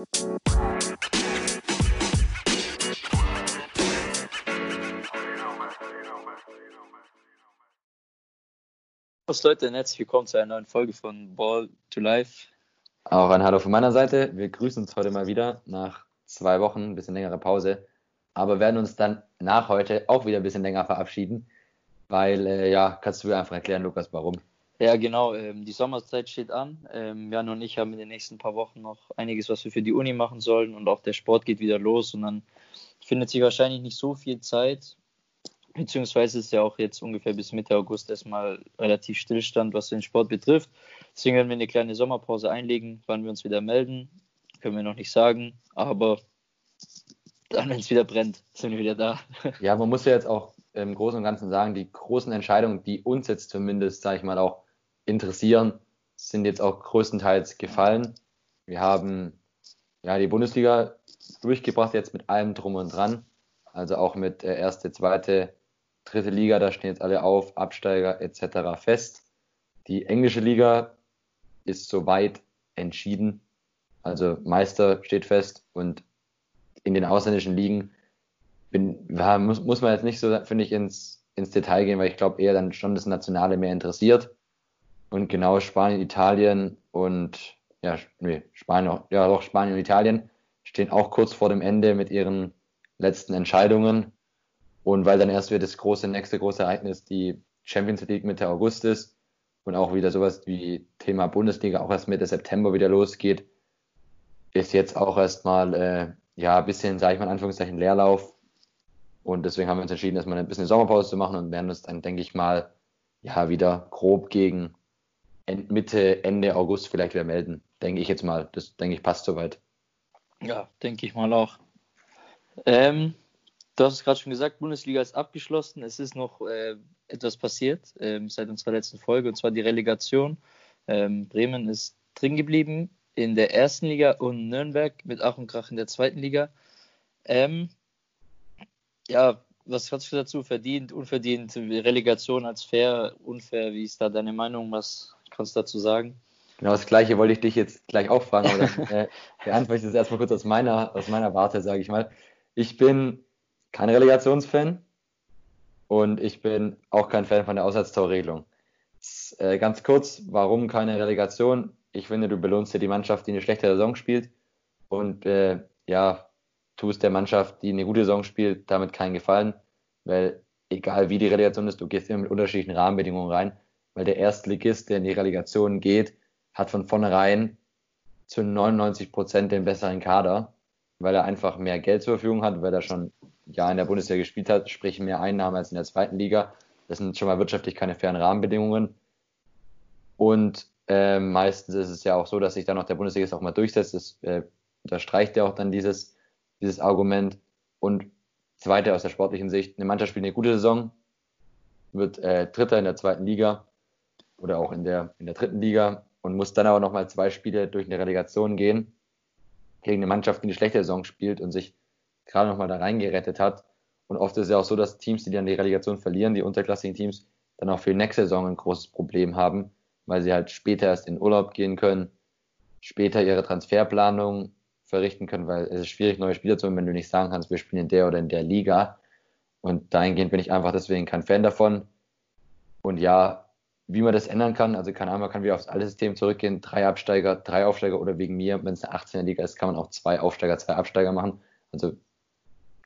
Was Leute, herzlich willkommen zu einer neuen Folge von Ball to Life. Auch ein Hallo von meiner Seite. Wir grüßen uns heute mal wieder nach zwei Wochen, ein bisschen längere Pause. Aber werden uns dann nach heute auch wieder ein bisschen länger verabschieden, weil, äh, ja, kannst du einfach erklären, Lukas, warum? Ja, genau. Ähm, die Sommerzeit steht an. Ähm, Jan und ich haben in den nächsten paar Wochen noch einiges, was wir für die Uni machen sollen und auch der Sport geht wieder los und dann findet sich wahrscheinlich nicht so viel Zeit beziehungsweise ist ja auch jetzt ungefähr bis Mitte August erstmal relativ Stillstand, was den Sport betrifft. Deswegen werden wir eine kleine Sommerpause einlegen. Wann wir uns wieder melden, können wir noch nicht sagen, aber dann, wenn es wieder brennt, sind wir wieder da. Ja, man muss ja jetzt auch im Großen und Ganzen sagen, die großen Entscheidungen, die uns jetzt zumindest, sage ich mal, auch interessieren, sind jetzt auch größtenteils gefallen. Wir haben ja die Bundesliga durchgebracht jetzt mit allem drum und dran. Also auch mit äh, erste, zweite, dritte Liga, da stehen jetzt alle auf, Absteiger etc. fest. Die englische Liga ist soweit entschieden. Also Meister steht fest und in den ausländischen Ligen bin, muss, muss man jetzt nicht so, finde ich, ins, ins Detail gehen, weil ich glaube eher dann schon das Nationale mehr interessiert. Und genau Spanien, Italien und ja, nee, Spanien, ja doch, Spanien und Italien stehen auch kurz vor dem Ende mit ihren letzten Entscheidungen. Und weil dann erst wieder das große, nächste große Ereignis die Champions League Mitte August ist und auch wieder sowas wie Thema Bundesliga auch erst Mitte September wieder losgeht, ist jetzt auch erstmal äh, ja ein bisschen, sage ich mal in Anführungszeichen, Leerlauf. Und deswegen haben wir uns entschieden, erstmal ein bisschen Sommerpause zu machen und werden uns dann, denke ich mal, ja, wieder grob gegen Mitte, Ende August vielleicht wieder melden. Denke ich jetzt mal. Das denke ich passt soweit. Ja, denke ich mal auch. Ähm, Du hast es gerade schon gesagt, Bundesliga ist abgeschlossen. Es ist noch äh, etwas passiert ähm, seit unserer letzten Folge, und zwar die Relegation. Ähm, Bremen ist drin geblieben in der ersten Liga und Nürnberg mit Ach und Krach in der zweiten Liga. Ähm, ja, was hast du dazu? Verdient, unverdient, Relegation als fair, unfair? Wie ist da deine Meinung? Was kannst du dazu sagen? Genau das Gleiche wollte ich dich jetzt gleich auch fragen, aber dann äh, beantworte ich das erstmal kurz aus meiner, aus meiner Warte, sage ich mal. Ich bin kein Relegationsfan und ich bin auch kein Fan von der Auswärtstorregelung. Äh, ganz kurz, warum keine Relegation? Ich finde, du belohnst dir die Mannschaft, die eine schlechte Saison spielt und äh, ja, tust der Mannschaft, die eine gute Saison spielt, damit keinen Gefallen, weil egal wie die Relegation ist, du gehst immer mit unterschiedlichen Rahmenbedingungen rein, weil der Erstligist, der in die Relegation geht, hat von vornherein zu 99 Prozent den besseren Kader, weil er einfach mehr Geld zur Verfügung hat, weil er schon Jahr in der Bundesliga gespielt hat, sprich mehr Einnahmen als in der zweiten Liga. Das sind schon mal wirtschaftlich keine fairen Rahmenbedingungen. Und äh, meistens ist es ja auch so, dass sich dann noch der Bundesliga auch mal durchsetzt. Das äh, unterstreicht ja auch dann dieses, dieses Argument. Und zweite aus der sportlichen Sicht, eine Mannschaft spielt eine gute Saison, wird äh, Dritter in der zweiten Liga oder auch in der, in der dritten Liga und muss dann aber nochmal zwei Spiele durch eine Relegation gehen gegen eine Mannschaft, die eine schlechte Saison spielt und sich gerade nochmal da reingerettet hat. Und oft ist es ja auch so, dass Teams, die dann die Relegation verlieren, die unterklassigen Teams, dann auch für die nächste Saison ein großes Problem haben, weil sie halt später erst in Urlaub gehen können, später ihre Transferplanung verrichten können, weil es ist schwierig, neue Spieler zu holen, wenn du nicht sagen kannst, wir spielen in der oder in der Liga. Und dahingehend bin ich einfach deswegen kein Fan davon. Und ja, wie man das ändern kann, also keine Ahnung, man kann wieder aufs alte System zurückgehen, drei Absteiger, drei Aufsteiger oder wegen mir, wenn es eine 18er Liga ist, kann man auch zwei Aufsteiger, zwei Absteiger machen. Also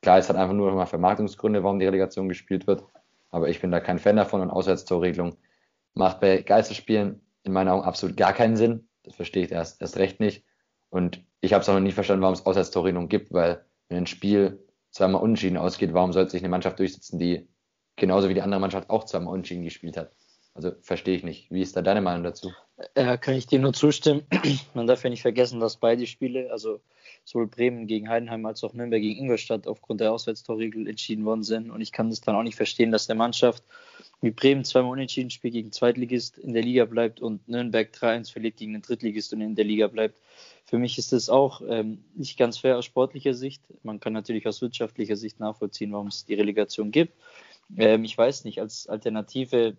Klar, es hat einfach nur mal Vermarktungsgründe, warum die Relegation gespielt wird. Aber ich bin da kein Fan davon und Auswärtstorregelung macht bei Geisterspielen in meinen Augen absolut gar keinen Sinn. Das verstehe ich erst, erst recht nicht. Und ich habe es auch noch nie verstanden, warum es Auswärtstorregelung gibt, weil wenn ein Spiel zweimal unentschieden ausgeht, warum sollte sich eine Mannschaft durchsetzen, die genauso wie die andere Mannschaft auch zweimal unentschieden gespielt hat? Also verstehe ich nicht. Wie ist da deine Meinung dazu? Ja, kann ich dir nur zustimmen. Man darf ja nicht vergessen, dass beide Spiele, also sowohl Bremen gegen Heidenheim als auch Nürnberg gegen Ingolstadt aufgrund der Auswärtstorregel entschieden worden sind. Und ich kann das dann auch nicht verstehen, dass der Mannschaft wie Bremen zweimal unentschieden spielt gegen Zweitligist in der Liga bleibt und Nürnberg 3-1 verliert gegen den Drittligist und in der Liga bleibt. Für mich ist das auch ähm, nicht ganz fair aus sportlicher Sicht. Man kann natürlich aus wirtschaftlicher Sicht nachvollziehen, warum es die Relegation gibt. Ähm, ich weiß nicht, als Alternative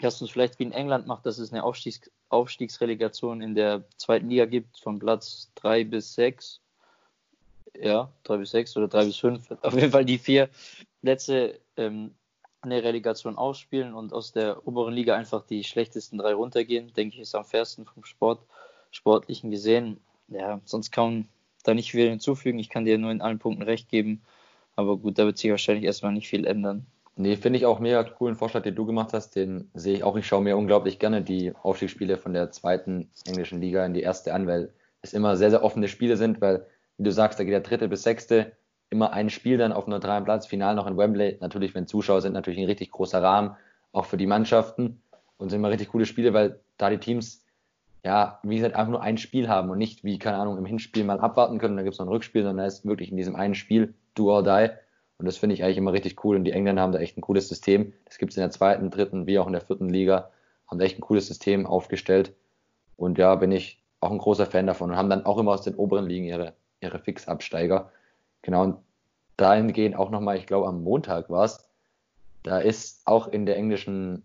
dass es vielleicht wie in England macht, dass es eine Aufstiegs Aufstiegsrelegation in der zweiten Liga gibt, von Platz 3 bis 6. Ja, 3 bis 6 oder 3 bis 5. Auf jeden Fall die vier Plätze ähm, eine Relegation ausspielen und aus der oberen Liga einfach die schlechtesten drei runtergehen, denke ich, ist am fairsten vom Sport, Sportlichen gesehen. Ja, sonst kann man da nicht viel hinzufügen. Ich kann dir nur in allen Punkten recht geben. Aber gut, da wird sich wahrscheinlich erstmal nicht viel ändern. Nee, finde ich auch mega coolen Vorschlag, den du gemacht hast. Den sehe ich auch. Ich schaue mir unglaublich gerne die Aufstiegsspiele von der zweiten englischen Liga in die erste an, weil es immer sehr, sehr offene Spiele sind, weil, wie du sagst, da geht der dritte bis sechste immer ein Spiel dann auf neutralem Platz, final noch in Wembley. Natürlich, wenn Zuschauer sind, natürlich ein richtig großer Rahmen, auch für die Mannschaften. Und sind immer richtig coole Spiele, weil da die Teams, ja, wie gesagt, einfach nur ein Spiel haben und nicht wie, keine Ahnung, im Hinspiel mal abwarten können, dann gibt es noch ein Rückspiel, sondern da ist wirklich in diesem einen Spiel do or die. Und das finde ich eigentlich immer richtig cool. Und die Engländer haben da echt ein cooles System. Das gibt es in der zweiten, dritten, wie auch in der vierten Liga. Haben da echt ein cooles System aufgestellt. Und ja, bin ich auch ein großer Fan davon und haben dann auch immer aus den oberen Ligen ihre, ihre Fixabsteiger. Genau, und dahingehend auch nochmal, ich glaube am Montag war es, da ist auch in der englischen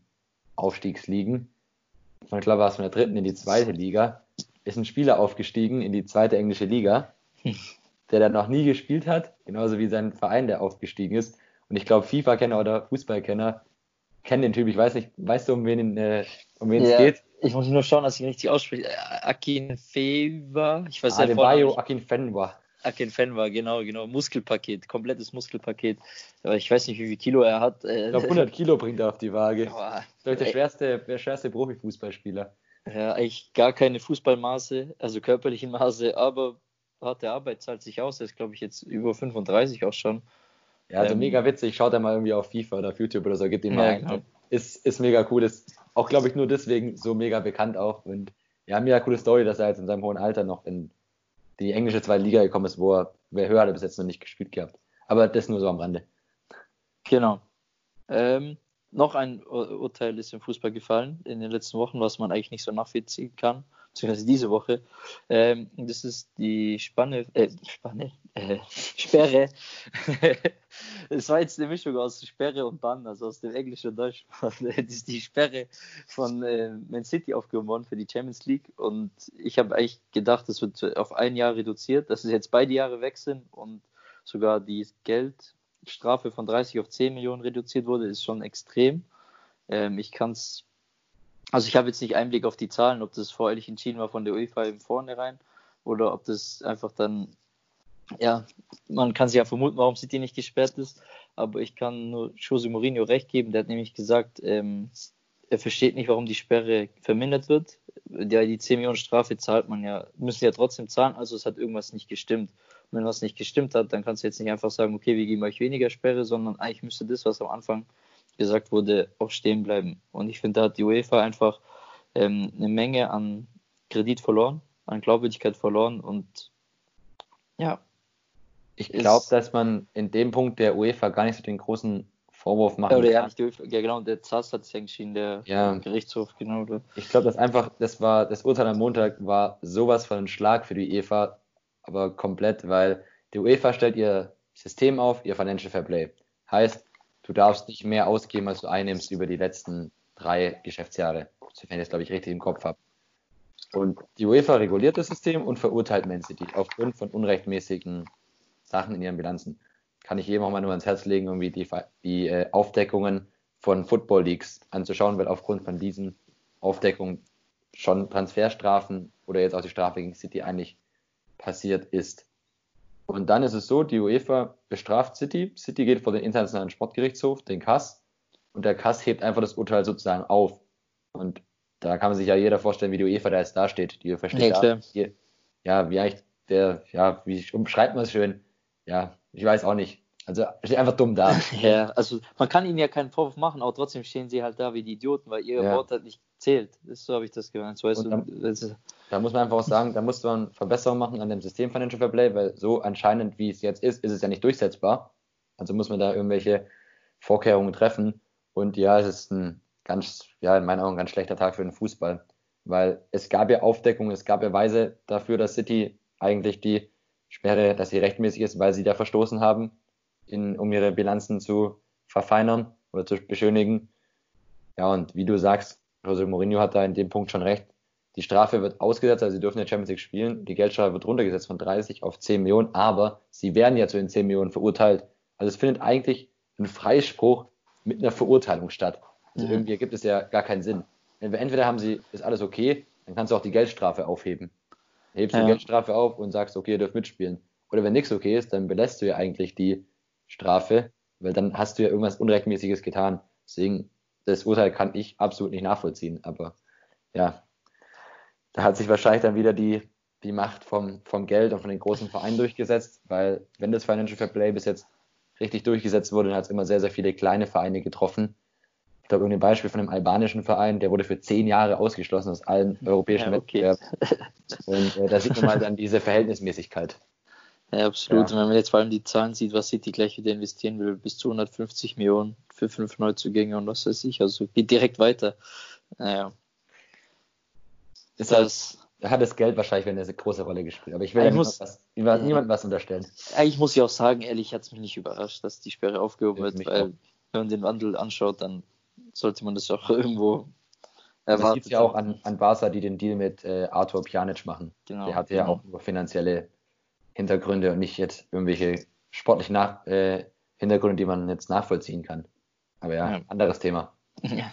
Aufstiegsligen, ich glaube war es von der dritten in die zweite Liga, ist ein Spieler aufgestiegen in die zweite englische Liga der da noch nie gespielt hat, genauso wie sein Verein, der aufgestiegen ist. Und ich glaube, FIFA-Kenner oder Fußballkenner kennen den Typ. Ich weiß nicht, weißt du, um wen, äh, um wen ja, es geht? Ich muss nur schauen, dass ich ihn richtig ausspreche. Äh, Akin Feva, ich weiß nicht. Adebayo Akin Fenwa. Akin Fenwa, genau, genau. Muskelpaket, komplettes Muskelpaket. Aber ich weiß nicht, wie viel Kilo er hat. Äh, ich glaube, 100 Kilo bringt er auf die Waage. Boah, der, der schwerste, der schwerste Profifußballspieler. Ja, eigentlich gar keine Fußballmaße, also körperlichen Maße, aber harte Arbeit zahlt sich aus. Er ist, glaube ich, jetzt über 35 auch schon. Ja, also ähm, mega witzig. Schaut er mal irgendwie auf FIFA oder auf YouTube oder so, gibt ihm mal ja, genau. Ist, ist mega cool. Ist auch, glaube ich, nur deswegen so mega bekannt auch. Und ja, mega coole Story, dass er jetzt in seinem hohen Alter noch in die englische zweite Liga gekommen ist, wo er, wer höher hat bis jetzt noch nicht gespielt gehabt. Aber das nur so am Rande. Genau. Ähm, noch ein Urteil ist im Fußball gefallen in den letzten Wochen, was man eigentlich nicht so nachvollziehen kann beziehungsweise diese Woche. Ähm, das ist die Spanne, äh, Spanne, äh, Sperre. Es war jetzt eine Mischung aus Sperre und Bann, also aus dem Englischen und Deutschen. Das ist die Sperre von äh, Man City aufgehoben worden für die Champions League und ich habe eigentlich gedacht, das wird auf ein Jahr reduziert, dass es jetzt beide Jahre weg sind und sogar die Geldstrafe von 30 auf 10 Millionen reduziert wurde, ist schon extrem. Ähm, ich kann es also ich habe jetzt nicht Einblick auf die Zahlen, ob das vorher entschieden war von der UEFA im Vornherein oder ob das einfach dann, ja, man kann sich ja vermuten, warum City nicht gesperrt ist, aber ich kann nur Jose Mourinho recht geben, der hat nämlich gesagt, ähm, er versteht nicht, warum die Sperre vermindert wird. Ja, die 10 Millionen Strafe zahlt man ja, müssen ja trotzdem zahlen, also es hat irgendwas nicht gestimmt. Und wenn was nicht gestimmt hat, dann kannst du jetzt nicht einfach sagen, okay, wir geben euch weniger Sperre, sondern eigentlich müsste das, was am Anfang gesagt wurde, auch stehen bleiben. Und ich finde, da hat die UEFA einfach ähm, eine Menge an Kredit verloren, an Glaubwürdigkeit verloren und ja. Ich glaube, dass man in dem Punkt der UEFA gar nicht so den großen Vorwurf machen oder kann. Ja, nicht die UEFA, ja, genau, der ZAS hat es ja entschieden, der ja. Gerichtshof, genau. Oder? Ich glaube, dass einfach, das war, das Urteil am Montag war sowas von ein Schlag für die UEFA, aber komplett, weil die UEFA stellt ihr System auf, ihr Financial Fair Play. Heißt, du darfst nicht mehr ausgeben, als du einnimmst über die letzten drei Geschäftsjahre, sofern ich das, glaube ich, richtig im Kopf habe. Und die UEFA reguliert das System und verurteilt Man City aufgrund von unrechtmäßigen Sachen in ihren Bilanzen. Kann ich jedem auch mal nur ans Herz legen, irgendwie die, die äh, Aufdeckungen von Football Leagues anzuschauen, weil aufgrund von diesen Aufdeckungen schon Transferstrafen oder jetzt auch die Strafe gegen City eigentlich passiert ist. Und dann ist es so, die UEFA bestraft City. City geht vor den Internationalen Sportgerichtshof, den Kass, und der Kass hebt einfach das Urteil sozusagen auf. Und da kann man sich ja jeder vorstellen, wie die UEFA da jetzt dasteht. Die UEFA steht ja, da, ja, wie eigentlich der, ja, wie umschreibt man es schön? Ja, ich weiß auch nicht. Also steht einfach dumm da. ja, also man kann ihnen ja keinen Vorwurf machen, aber trotzdem stehen sie halt da wie die Idioten, weil ihr ja. Wort halt nicht zählt. Das, so habe ich das gemeint. So weißt dann, du, da muss man einfach auch sagen, da muss man Verbesserungen machen an dem System Financial Fair Play, weil so anscheinend, wie es jetzt ist, ist es ja nicht durchsetzbar. Also muss man da irgendwelche Vorkehrungen treffen. Und ja, es ist ein ganz, ja, in meinen Augen ein ganz schlechter Tag für den Fußball. Weil es gab ja Aufdeckungen, es gab ja Weise dafür, dass City eigentlich die Sperre, dass sie rechtmäßig ist, weil sie da verstoßen haben, in, um ihre Bilanzen zu verfeinern oder zu beschönigen. Ja, und wie du sagst, Jose Mourinho hat da in dem Punkt schon recht. Die Strafe wird ausgesetzt, also sie dürfen ja Champions League spielen. Die Geldstrafe wird runtergesetzt von 30 auf 10 Millionen, aber sie werden ja zu den 10 Millionen verurteilt. Also es findet eigentlich ein Freispruch mit einer Verurteilung statt. Also mhm. irgendwie ergibt es ja gar keinen Sinn. Entweder haben sie, ist alles okay, dann kannst du auch die Geldstrafe aufheben. Hebst ja. die Geldstrafe auf und sagst, okay, ihr dürft mitspielen. Oder wenn nichts okay ist, dann belässt du ja eigentlich die Strafe, weil dann hast du ja irgendwas Unrechtmäßiges getan. Deswegen, das Urteil kann ich absolut nicht nachvollziehen. Aber ja, da hat sich wahrscheinlich dann wieder die, die Macht vom, vom Geld und von den großen Vereinen durchgesetzt, weil wenn das Financial Fair Play bis jetzt richtig durchgesetzt wurde, dann hat es immer sehr, sehr viele kleine Vereine getroffen. Ich glaube, irgendein Beispiel von einem albanischen Verein, der wurde für zehn Jahre ausgeschlossen aus allen europäischen ja, okay. Wettbewerben. Und äh, da sieht man mal dann diese Verhältnismäßigkeit. Ja, absolut. Ja. Und wenn man jetzt vor allem die Zahlen sieht, was City gleich wieder investieren will, bis zu 150 Millionen für fünf Neuzugänge und was weiß ich, also geht direkt weiter. Naja. Ist das, da hat das Geld wahrscheinlich eine große Rolle gespielt. Aber ich will ja niemand was, niemand was unterstellen. Eigentlich muss ich auch sagen, ehrlich, hat es mich nicht überrascht, dass die Sperre aufgehoben wird, weil auch. wenn man den Wandel anschaut, dann sollte man das auch irgendwo erwarten. Das gibt ja auch an, an Barca, die den Deal mit äh, Arthur Pjanic machen. Genau, Der hatte ja genau. auch nur finanzielle Hintergründe und nicht jetzt irgendwelche sportlichen Nach äh, Hintergründe, die man jetzt nachvollziehen kann. Aber ja, ja. anderes Thema. Ja,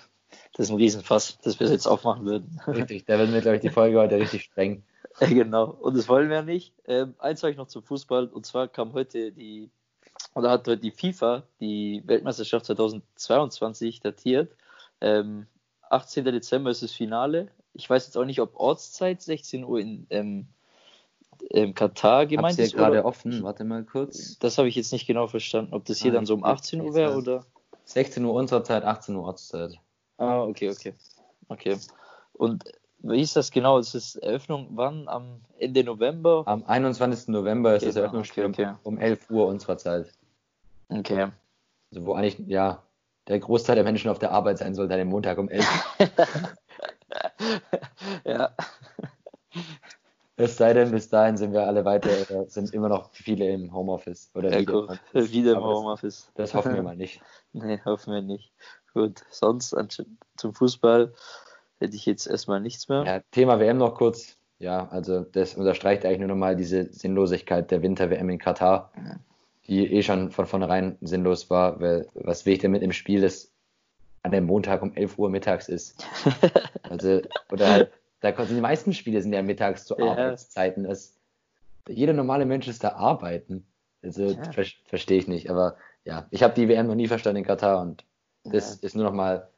das ist ein Riesenfass, das wir jetzt aufmachen würden. Richtig, da werden wir, glaube ich, die Folge heute richtig streng. Ja, genau, und das wollen wir nicht. Ähm, eins sage ich noch zum Fußball, und zwar kam heute die, oder hat heute die FIFA die Weltmeisterschaft 2022 datiert. Ähm, 18. Dezember ist das Finale. Ich weiß jetzt auch nicht, ob Ortszeit 16 Uhr in ähm, ähm, Katar gemeint ist. gerade offen, warte mal kurz. Das habe ich jetzt nicht genau verstanden, ob das hier ah, dann so um 18 Uhr wäre oder. 16 Uhr unserer Zeit, 18 Uhr Ortszeit. Ah, okay, okay. Okay. Und wie ist das genau? Ist das Eröffnung wann? Am Ende November? Am 21. November ist okay, das Eröffnungsspiel okay, okay. um 11 Uhr unserer Zeit. Okay. Also wo eigentlich, ja, der Großteil der Menschen auf der Arbeit sein sollte, an dem Montag um 11 ja. Es sei denn, bis dahin sind wir alle weiter, sind immer noch viele im Homeoffice. Oder ja, wieder, gut, wieder im Homeoffice. Das, das, hoffen wir mal nicht. nee, hoffen wir nicht. Gut, sonst zum Fußball hätte ich jetzt erstmal nichts mehr. Ja, Thema WM noch kurz. Ja, also das unterstreicht eigentlich nur nochmal diese Sinnlosigkeit der Winter-WM in Katar, die eh schon von vornherein sinnlos war, weil was will ich denn mit im Spiel, das an dem Montag um 11 Uhr mittags ist? also, oder halt da sind die meisten Spiele sind ja mittags zu ja. Arbeitszeiten. Das, jeder normale Mensch ist da arbeiten. Also ja. ver verstehe ich nicht. Aber ja, ich habe die WM noch nie verstanden in Katar und das ja. ist nur noch mal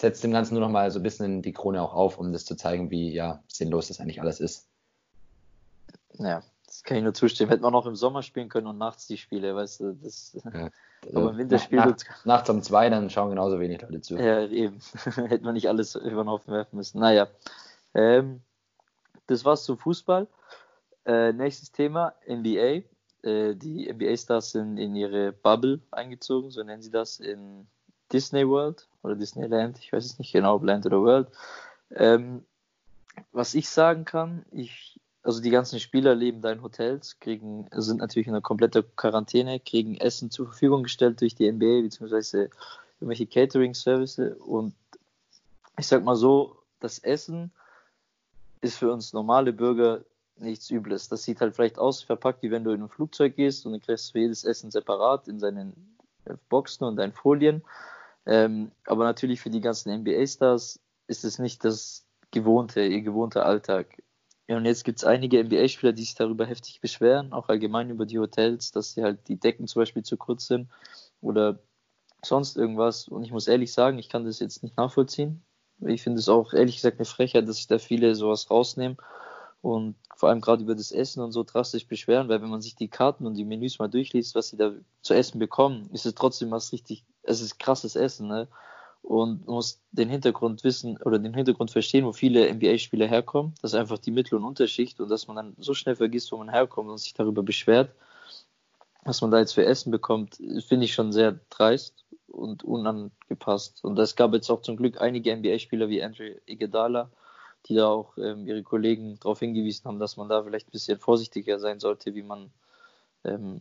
setzt dem Ganzen nur noch mal so ein bisschen die Krone auch auf, um das zu zeigen, wie ja sinnlos das eigentlich alles ist. Ja, das kann ich nur zustimmen. Hätten wir noch im Sommer spielen können und nachts die Spiele, weißt du, das. Ja. Aber im Winterspiel. Nach, nach, nachts um zwei, dann schauen genauso wenig Leute zu. Ja, eben. Hätten wir nicht alles über den Haufen werfen müssen. Naja, ähm, das war's zum Fußball. Äh, nächstes Thema, NBA. Äh, die NBA-Stars sind in ihre Bubble eingezogen, so nennen sie das, in Disney World oder Disneyland, ich weiß es nicht genau, ob Land oder World. Ähm, was ich sagen kann, ich, also die ganzen Spieler leben da in Hotels, kriegen, sind natürlich in einer kompletten Quarantäne, kriegen Essen zur Verfügung gestellt durch die NBA, beziehungsweise irgendwelche Catering-Services und ich sag mal so, das Essen ist für uns normale Bürger nichts Übles. Das sieht halt vielleicht aus, verpackt, wie wenn du in ein Flugzeug gehst und dann kriegst du für jedes Essen separat in seinen Boxen und deinen Folien. Ähm, aber natürlich für die ganzen NBA-Stars ist es nicht das gewohnte, ihr gewohnter Alltag. Ja, und jetzt gibt es einige NBA-Spieler, die sich darüber heftig beschweren, auch allgemein über die Hotels, dass sie halt die Decken zum Beispiel zu kurz sind oder sonst irgendwas. Und ich muss ehrlich sagen, ich kann das jetzt nicht nachvollziehen. Ich finde es auch ehrlich gesagt eine Frechheit, dass sich da viele sowas rausnehmen und vor allem gerade über das Essen und so drastisch beschweren, weil wenn man sich die Karten und die Menüs mal durchliest, was sie da zu essen bekommen, ist es trotzdem was richtig, es ist krasses Essen, ne? Und man muss den Hintergrund wissen oder den Hintergrund verstehen, wo viele NBA-Spieler herkommen. Das ist einfach die Mittel- und Unterschicht und dass man dann so schnell vergisst, wo man herkommt und sich darüber beschwert, was man da jetzt für Essen bekommt, finde ich schon sehr dreist und unangepasst. Und es gab jetzt auch zum Glück einige NBA-Spieler wie Andrew Iguodala, die da auch ähm, ihre Kollegen darauf hingewiesen haben, dass man da vielleicht ein bisschen vorsichtiger sein sollte, wie man ähm,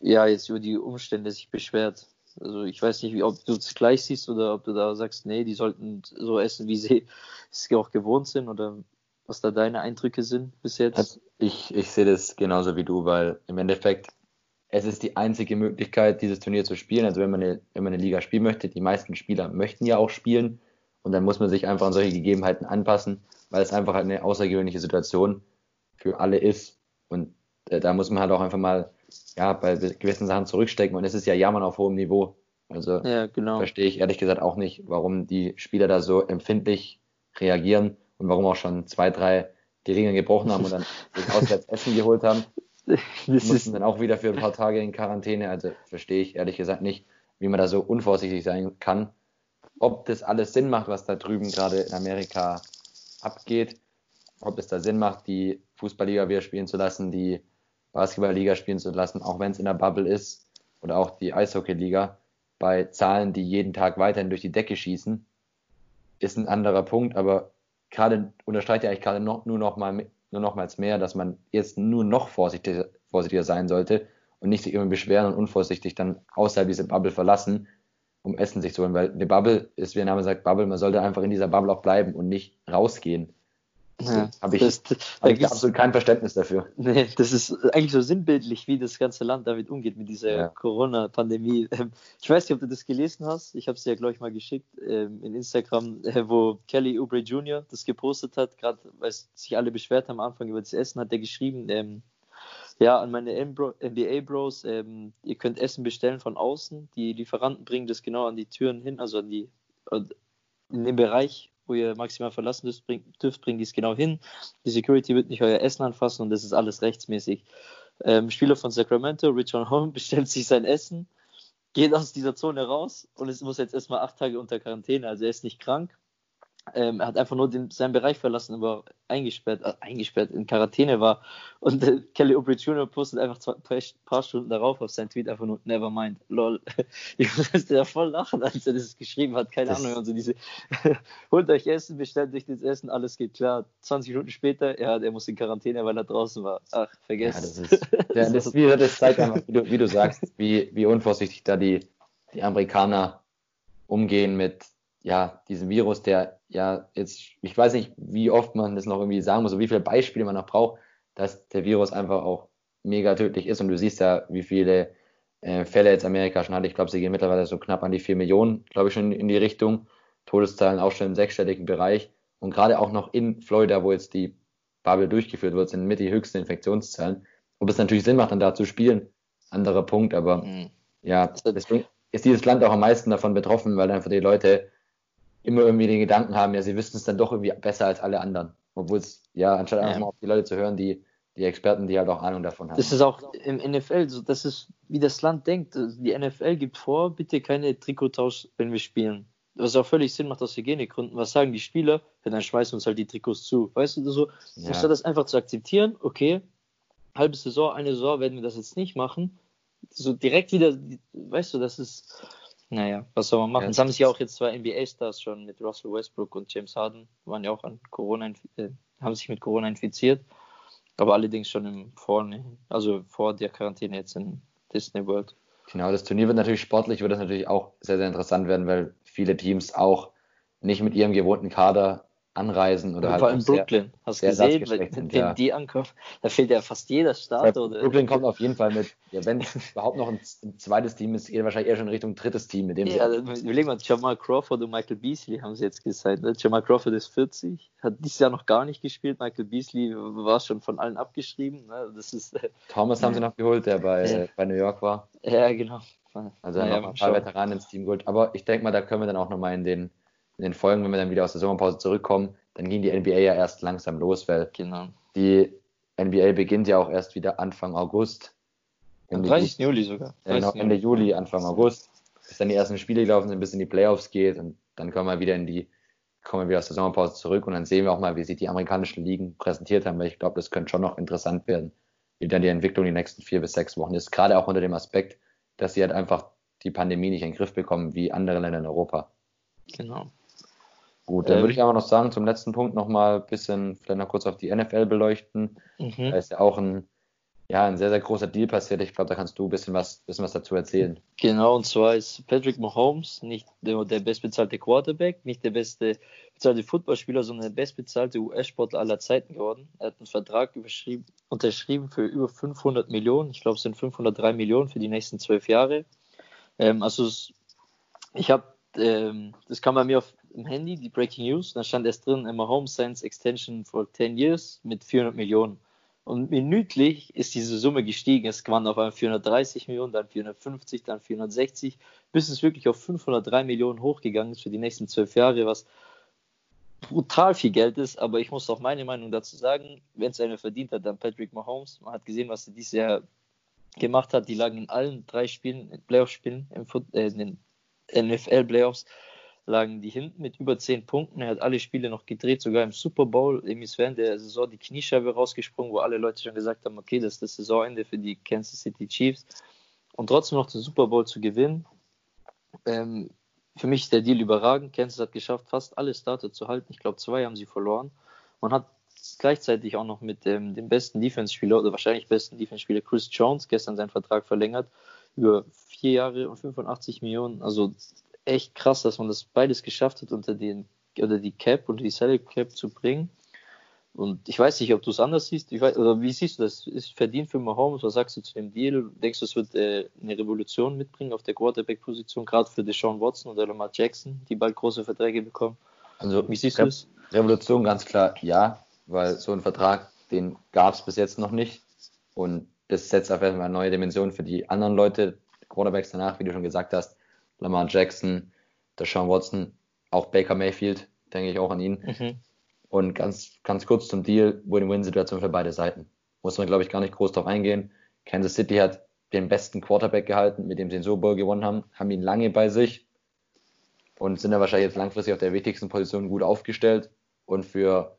ja jetzt über die Umstände sich beschwert. Also ich weiß nicht, ob du es gleich siehst oder ob du da sagst, nee, die sollten so essen, wie sie es auch gewohnt sind oder was da deine Eindrücke sind bis jetzt. Also ich, ich sehe das genauso wie du, weil im Endeffekt es ist die einzige Möglichkeit, dieses Turnier zu spielen. Also wenn man eine, wenn man eine Liga spielen möchte, die meisten Spieler möchten ja auch spielen und dann muss man sich einfach an solche Gegebenheiten anpassen, weil es einfach eine außergewöhnliche Situation für alle ist. Und äh, da muss man halt auch einfach mal ja, bei gewissen Sachen zurückstecken. Und es ist ja Jammern auf hohem Niveau. Also ja, genau. verstehe ich ehrlich gesagt auch nicht, warum die Spieler da so empfindlich reagieren und warum auch schon zwei, drei die Regeln gebrochen haben und dann das Auswärtsessen geholt haben. Das mussten dann auch wieder für ein paar Tage in Quarantäne. Also verstehe ich ehrlich gesagt nicht, wie man da so unvorsichtig sein kann. Ob das alles Sinn macht, was da drüben gerade in Amerika abgeht, ob es da Sinn macht, die Fußballliga wieder spielen zu lassen, die Basketballliga spielen zu lassen, auch wenn es in der Bubble ist, oder auch die Eishockeyliga, bei Zahlen, die jeden Tag weiterhin durch die Decke schießen, ist ein anderer Punkt, aber gerade unterstreicht ja eigentlich gerade noch, nur noch mal nur nochmals mehr, dass man jetzt nur noch vorsichtiger, vorsichtiger sein sollte und nicht sich immer beschweren und unvorsichtig dann außerhalb dieser Bubble verlassen, um Essen sich zu holen. Weil eine Bubble ist, wie der Name sagt, Bubble, man sollte einfach in dieser Bubble auch bleiben und nicht rausgehen. Ja, habe ich, das, hab ich absolut kein Verständnis dafür. Nee, das ist eigentlich so sinnbildlich, wie das ganze Land damit umgeht, mit dieser ja. Corona-Pandemie. Ähm, ich weiß nicht, ob du das gelesen hast. Ich habe es dir ja, glaube ich, mal geschickt ähm, in Instagram, äh, wo Kelly Oubre Jr. das gepostet hat, gerade weil sich alle beschwert haben am Anfang über das Essen, hat er geschrieben, ähm, ja, an meine NBA-Bros, ähm, ihr könnt Essen bestellen von außen. Die Lieferanten bringen das genau an die Türen hin, also an die, in den Bereich, wo ihr maximal verlassen dürft, bring, dürft bringen die es genau hin. Die Security wird nicht euer Essen anfassen und das ist alles rechtsmäßig. Ähm, Spieler von Sacramento, Richard Holm, bestellt sich sein Essen, geht aus dieser Zone raus und es muss jetzt erstmal acht Tage unter Quarantäne. Also er ist nicht krank, ähm, er hat einfach nur den, seinen Bereich verlassen, aber eingesperrt, äh, eingesperrt in Quarantäne war. Und äh, Kelly Oubre Jr. postet einfach zwei paar, paar Stunden darauf auf seinen Tweet einfach nur Nevermind, lol. Ich musste ja voll lachen, als er das geschrieben hat, keine das Ahnung. Also diese holt euch Essen, bestellt euch das Essen, alles geht klar. 20 Minuten später, ja, der muss in Quarantäne, weil er draußen war. Ach, vergesst. Ja, das ist, ja, das, wie, das zeigt einfach, wie du, wie du sagst, wie, wie unvorsichtig da die, die Amerikaner umgehen mit ja, diesem Virus, der ja jetzt, ich weiß nicht, wie oft man das noch irgendwie sagen muss, oder wie viele Beispiele man noch braucht, dass der Virus einfach auch mega tödlich ist. Und du siehst ja, wie viele äh, Fälle jetzt Amerika schon hat. Ich glaube, sie gehen mittlerweile so knapp an die 4 Millionen, glaube ich, schon in die Richtung. Todeszahlen auch schon im sechsstelligen Bereich. Und gerade auch noch in Florida, wo jetzt die Bubble durchgeführt wird, sind mit die höchsten Infektionszahlen. Ob es natürlich Sinn macht, dann da zu spielen, anderer Punkt. Aber mhm. ja, deswegen ist dieses Land auch am meisten davon betroffen, weil einfach die Leute immer irgendwie den Gedanken haben, ja, sie wüssten es dann doch irgendwie besser als alle anderen. Obwohl es, ja, anstatt einfach ja. mal auf die Leute zu hören, die, die Experten, die halt auch Ahnung davon haben. Das ist auch im NFL so, das ist, wie das Land denkt. Die NFL gibt vor, bitte keine Trikottausch, wenn wir spielen. Was auch völlig Sinn macht aus Hygienegründen. Was sagen die Spieler? Ja, dann schmeißen uns halt die Trikots zu. Weißt du, so, ja. anstatt das einfach zu akzeptieren, okay, halbe Saison, eine Saison werden wir das jetzt nicht machen. So direkt wieder, weißt du, das ist, naja, was soll man machen? Ja, es haben sich ja auch jetzt zwei NBA-Stars schon mit Russell Westbrook und James Harden, waren ja auch an Corona, äh, haben sich mit Corona infiziert, aber allerdings schon im Vorne, also vor der Quarantäne jetzt in Disney World. Genau, das Turnier wird natürlich sportlich, wird das natürlich auch sehr, sehr interessant werden, weil viele Teams auch nicht mit ihrem gewohnten Kader anreisen oder halt. Vor allem Brooklyn. Hast du gesehen, wenn, ja. die ankommen, da fehlt ja fast jeder Start. Ja, oder? Brooklyn kommt auf jeden Fall mit, ja, wenn es überhaupt noch ein, ein, zweites Team ist, geht wahrscheinlich eher schon in Richtung drittes Team. Mit dem ja, überleg mal, Jamal Crawford und Michael Beasley haben sie jetzt gesagt. Ne? Jamal Crawford ist 40, hat dieses Jahr noch gar nicht gespielt. Michael Beasley war schon von allen abgeschrieben. Ne? Das ist, Thomas haben sie noch geholt, der bei, bei New York war. Ja, genau. Also ja, noch ein paar Veteranen ins Team geholt. Aber ich denke mal, da können wir dann auch nochmal in den in den Folgen, wenn wir dann wieder aus der Sommerpause zurückkommen, dann ging die NBA ja erst langsam los, weil genau. die NBA beginnt ja auch erst wieder Anfang August. Am 30. Juli sogar. Ja, genau, Ende Juli, Anfang August. Bis dann die ersten Spiele gelaufen sind, bis in die Playoffs geht und dann kommen wir wieder in die, kommen wir wieder aus der Sommerpause zurück und dann sehen wir auch mal, wie sich die amerikanischen Ligen präsentiert haben, weil ich glaube, das könnte schon noch interessant werden, wie dann die Entwicklung die nächsten vier bis sechs Wochen ist. Gerade auch unter dem Aspekt, dass sie halt einfach die Pandemie nicht in den Griff bekommen wie andere Länder in Europa. Genau. Gut, dann ähm, würde ich aber noch sagen, zum letzten Punkt noch mal ein bisschen, vielleicht noch kurz auf die NFL beleuchten. Mhm. Da ist ja auch ein ja, ein sehr, sehr großer Deal passiert. Ich glaube, da kannst du ein bisschen was, bisschen was dazu erzählen. Genau, und zwar ist Patrick Mahomes nicht der, der bestbezahlte Quarterback, nicht der beste bezahlte Footballspieler, sondern der bestbezahlte US-Sportler aller Zeiten geworden. Er hat einen Vertrag unterschrieben für über 500 Millionen. Ich glaube, es sind 503 Millionen für die nächsten zwölf Jahre. Ähm, also, ich habe, ähm, das kam bei mir auf dem Handy, die Breaking News, da stand erst drin, Mahomes Science Extension for 10 Years mit 400 Millionen. Und minütlich ist diese Summe gestiegen. Es waren auf einmal 430 Millionen, dann 450, dann 460, bis es wirklich auf 503 Millionen hochgegangen ist für die nächsten zwölf Jahre, was brutal viel Geld ist. Aber ich muss auch meine Meinung dazu sagen, wenn es einer verdient hat, dann Patrick Mahomes. Man hat gesehen, was er dieses Jahr gemacht hat. Die lagen in allen drei Spielen, Playoff-Spielen, äh, in den NFL-Playoffs lagen die hinten mit über 10 Punkten. Er hat alle Spiele noch gedreht, sogar im Super Bowl. Im während der Saison die Kniescheibe rausgesprungen, wo alle Leute schon gesagt haben, okay, das ist das Saisonende für die Kansas City Chiefs. Und trotzdem noch den Super Bowl zu gewinnen. Ähm, für mich ist der Deal überragend. Kansas hat geschafft, fast alle Starter zu halten. Ich glaube, zwei haben sie verloren. Man hat gleichzeitig auch noch mit ähm, dem besten Defense-Spieler oder wahrscheinlich besten Defense-Spieler Chris Jones gestern seinen Vertrag verlängert über vier Jahre und 85 Millionen. Also echt krass, dass man das beides geschafft hat, unter den oder die Cap und die Salary Cap zu bringen. Und ich weiß nicht, ob du es anders siehst. Weiß, oder wie siehst du das? Ist verdient für Mahomes? Was sagst du zu dem Deal? Denkst du, es wird äh, eine Revolution mitbringen auf der Quarterback-Position, gerade für Deshaun Watson oder Lamar Jackson, die bald große Verträge bekommen? Also, wie siehst Re du es? Revolution ganz klar ja, weil so ein Vertrag, den gab es bis jetzt noch nicht. Und das setzt auf einmal eine neue Dimension für die anderen Leute, Quarterbacks danach, wie du schon gesagt hast. Lamar Jackson, der Sean Watson, auch Baker Mayfield, denke ich auch an ihn. Mhm. Und ganz, ganz kurz zum Deal, Win-Win-Situation für beide Seiten. Muss man, glaube ich, gar nicht groß drauf eingehen. Kansas City hat den besten Quarterback gehalten, mit dem sie den Super Bowl gewonnen haben, haben ihn lange bei sich und sind da wahrscheinlich jetzt langfristig auf der wichtigsten Position gut aufgestellt. Und für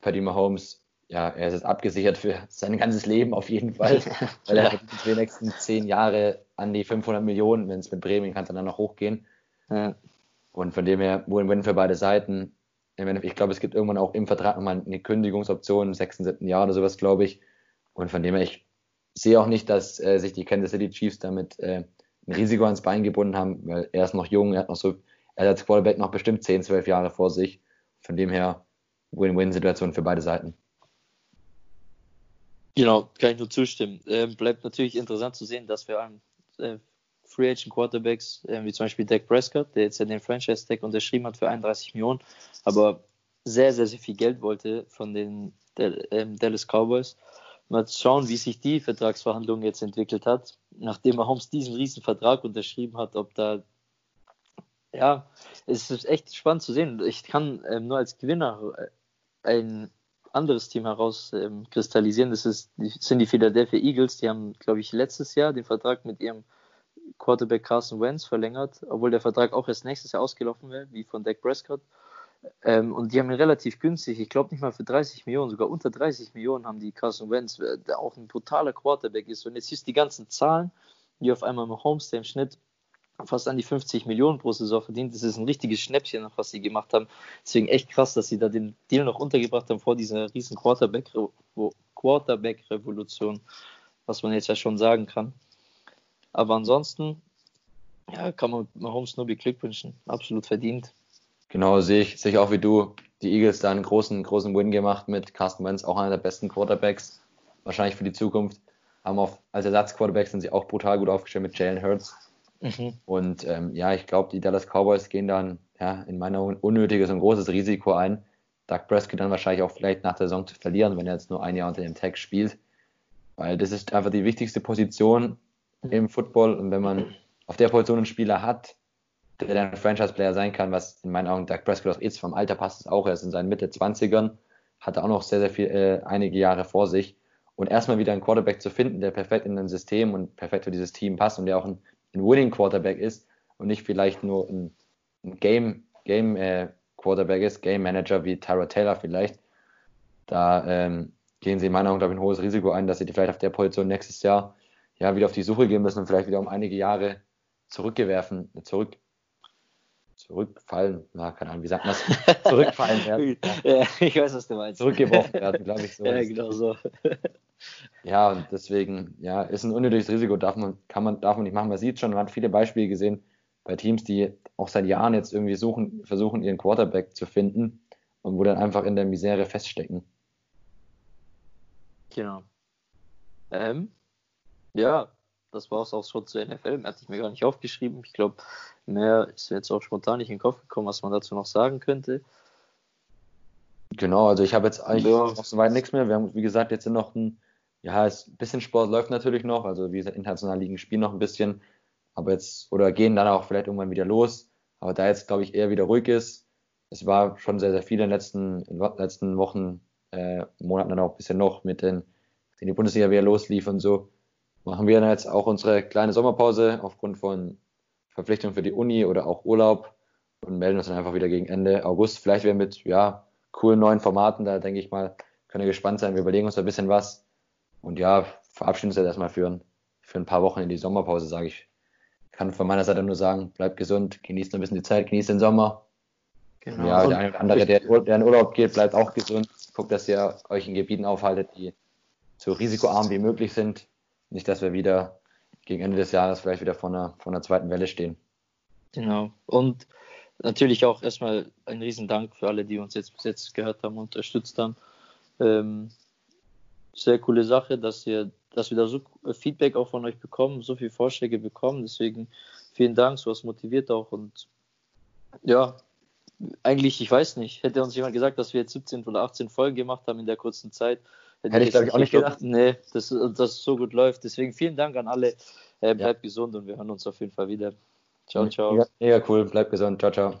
Paddy Mahomes, ja, er ist jetzt abgesichert für sein ganzes Leben auf jeden Fall, weil er hat die nächsten zehn Jahre an die 500 Millionen, wenn es mit Bremen kann, dann noch hochgehen. Ja. Und von dem her, Win-Win für beide Seiten. Ich glaube, es gibt irgendwann auch im Vertrag nochmal eine Kündigungsoption im sechsten, siebten Jahr oder sowas, glaube ich. Und von dem her, ich sehe auch nicht, dass äh, sich die Kansas City Chiefs damit äh, ein Risiko ans Bein gebunden haben, weil er ist noch jung, er hat noch so, er hat als Quarterback noch bestimmt 10, 12 Jahre vor sich. Von dem her, Win-Win-Situation für beide Seiten. Genau, kann ich nur zustimmen. Ähm, bleibt natürlich interessant zu sehen, dass wir an äh, Free Agent Quarterbacks, äh, wie zum Beispiel Dak Prescott, der jetzt ja den Franchise Tag unterschrieben hat für 31 Millionen, aber sehr, sehr, sehr viel Geld wollte von den ähm, Dallas Cowboys. Mal schauen, wie sich die Vertragsverhandlung jetzt entwickelt hat, nachdem Mahomes diesen riesen Vertrag unterschrieben hat, ob da ja, es ist echt spannend zu sehen. Ich kann ähm, nur als Gewinner äh, ein anderes Team herauskristallisieren. Ähm, das, ist, sind die Philadelphia Eagles. Die haben, glaube ich, letztes Jahr den Vertrag mit ihrem Quarterback Carson Wentz verlängert, obwohl der Vertrag auch erst nächstes Jahr ausgelaufen wäre, wie von Dak Prescott. Ähm, und die haben ihn relativ günstig, ich glaube nicht mal für 30 Millionen, sogar unter 30 Millionen haben die Carson Wentz, äh, der auch ein brutaler Quarterback ist. Und jetzt siehst du die ganzen Zahlen, die auf einmal Holmes, der im Schnitt fast an die 50 Millionen pro Saison verdient. Das ist ein richtiges Schnäppchen, was sie gemacht haben. Deswegen echt krass, dass sie da den Deal noch untergebracht haben vor dieser riesen Quarterback-Revolution, was man jetzt ja schon sagen kann. Aber ansonsten, ja, kann man Mahomes nur beglückwünschen. Absolut verdient. Genau, sehe ich, sehe ich auch wie du. Die Eagles da einen großen, großen Win gemacht mit Carsten Wentz, auch einer der besten Quarterbacks, wahrscheinlich für die Zukunft. Haben auch als Ersatzquarterback sind sie auch brutal gut aufgestellt mit Jalen Hurts. Mhm. Und ähm, ja, ich glaube, die Dallas Cowboys gehen dann ja, in meiner Meinung unnötiges und großes Risiko ein, Doug Prescott dann wahrscheinlich auch vielleicht nach der Saison zu verlieren, wenn er jetzt nur ein Jahr unter dem Tag spielt. Weil das ist einfach die wichtigste Position im Football. Und wenn man auf der Position einen Spieler hat, der dann ein Franchise-Player sein kann, was in meinen Augen Doug Prescott auch ist, vom Alter passt es auch, er ist in seinen Mitte 20ern, hat er auch noch sehr, sehr viel, äh, einige Jahre vor sich. Und erstmal wieder einen Quarterback zu finden, der perfekt in ein System und perfekt für dieses Team passt und der auch ein ein Winning Quarterback ist und nicht vielleicht nur ein, ein Game, Game äh, Quarterback ist, Game Manager wie Tyra Taylor vielleicht. Da ähm, gehen sie in meiner Meinung nach ein hohes Risiko ein, dass sie die vielleicht auf der Position nächstes Jahr ja wieder auf die Suche gehen müssen und vielleicht wieder um einige Jahre zurückgewerfen, zurück, zurückfallen, na, keine Ahnung, wie sagt man das? Zurückfallen werden. ja, ich weiß, was du meinst. Zurückgeworfen werden, glaube ich so. Ja, genau so. Ja, und deswegen, ja, ist ein unnötiges Risiko, darf man, kann man, darf man nicht machen. Man sieht schon, man hat viele Beispiele gesehen bei Teams, die auch seit Jahren jetzt irgendwie suchen, versuchen, ihren Quarterback zu finden und wo dann einfach in der Misere feststecken. Genau. Ähm, ja, das war es auch schon zur NFL. Mehr hatte ich mir gar nicht aufgeschrieben. Ich glaube, mehr ist jetzt auch spontan nicht in den Kopf gekommen, was man dazu noch sagen könnte. Genau, also ich habe jetzt eigentlich ja. noch soweit nichts mehr. Wir haben, wie gesagt, jetzt noch ein, ja, ein bisschen Sport läuft natürlich noch. Also wie gesagt, international liegen spielen noch ein bisschen. Aber jetzt, oder gehen dann auch vielleicht irgendwann wieder los. Aber da jetzt, glaube ich, eher wieder ruhig ist. Es war schon sehr, sehr viel in den letzten, in den letzten Wochen, äh, Monaten dann auch ein bisschen noch mit den, den die Bundesliga wieder loslief und so machen wir dann jetzt auch unsere kleine Sommerpause aufgrund von Verpflichtungen für die Uni oder auch Urlaub und melden uns dann einfach wieder gegen Ende August. Vielleicht wieder mit ja, coolen neuen Formaten. Da denke ich mal, können wir gespannt sein. Wir überlegen uns ein bisschen was. Und ja, verabschieden uns jetzt erstmal für, für ein paar Wochen in die Sommerpause, sage ich. Kann von meiner Seite nur sagen, bleibt gesund, genießt ein bisschen die Zeit, genießt den Sommer. Genau. Ja, der eine oder andere, der, der in Urlaub geht, bleibt auch gesund. Guckt, dass ihr euch in Gebieten aufhaltet, die so risikoarm wie möglich sind. Nicht, dass wir wieder gegen Ende des Jahres vielleicht wieder vor einer, vor einer zweiten Welle stehen. Genau. Und natürlich auch erstmal ein Riesendank für alle, die uns jetzt bis jetzt gehört haben und unterstützt haben. Ähm, sehr coole Sache, dass ihr, dass wir da so Feedback auch von euch bekommen, so viele Vorschläge bekommen. Deswegen vielen Dank, sowas motiviert auch und ja, eigentlich, ich weiß nicht, hätte uns jemand gesagt, dass wir jetzt 17 oder 18 Folgen gemacht haben in der kurzen Zeit, Hätte, Hätte ich, glaube ich, auch nicht gedacht. Nee, dass, es so gut läuft. Deswegen vielen Dank an alle. Äh, bleibt ja. gesund und wir hören uns auf jeden Fall wieder. Ciao, ciao. Mega, mega cool. Bleibt gesund. Ciao, ciao.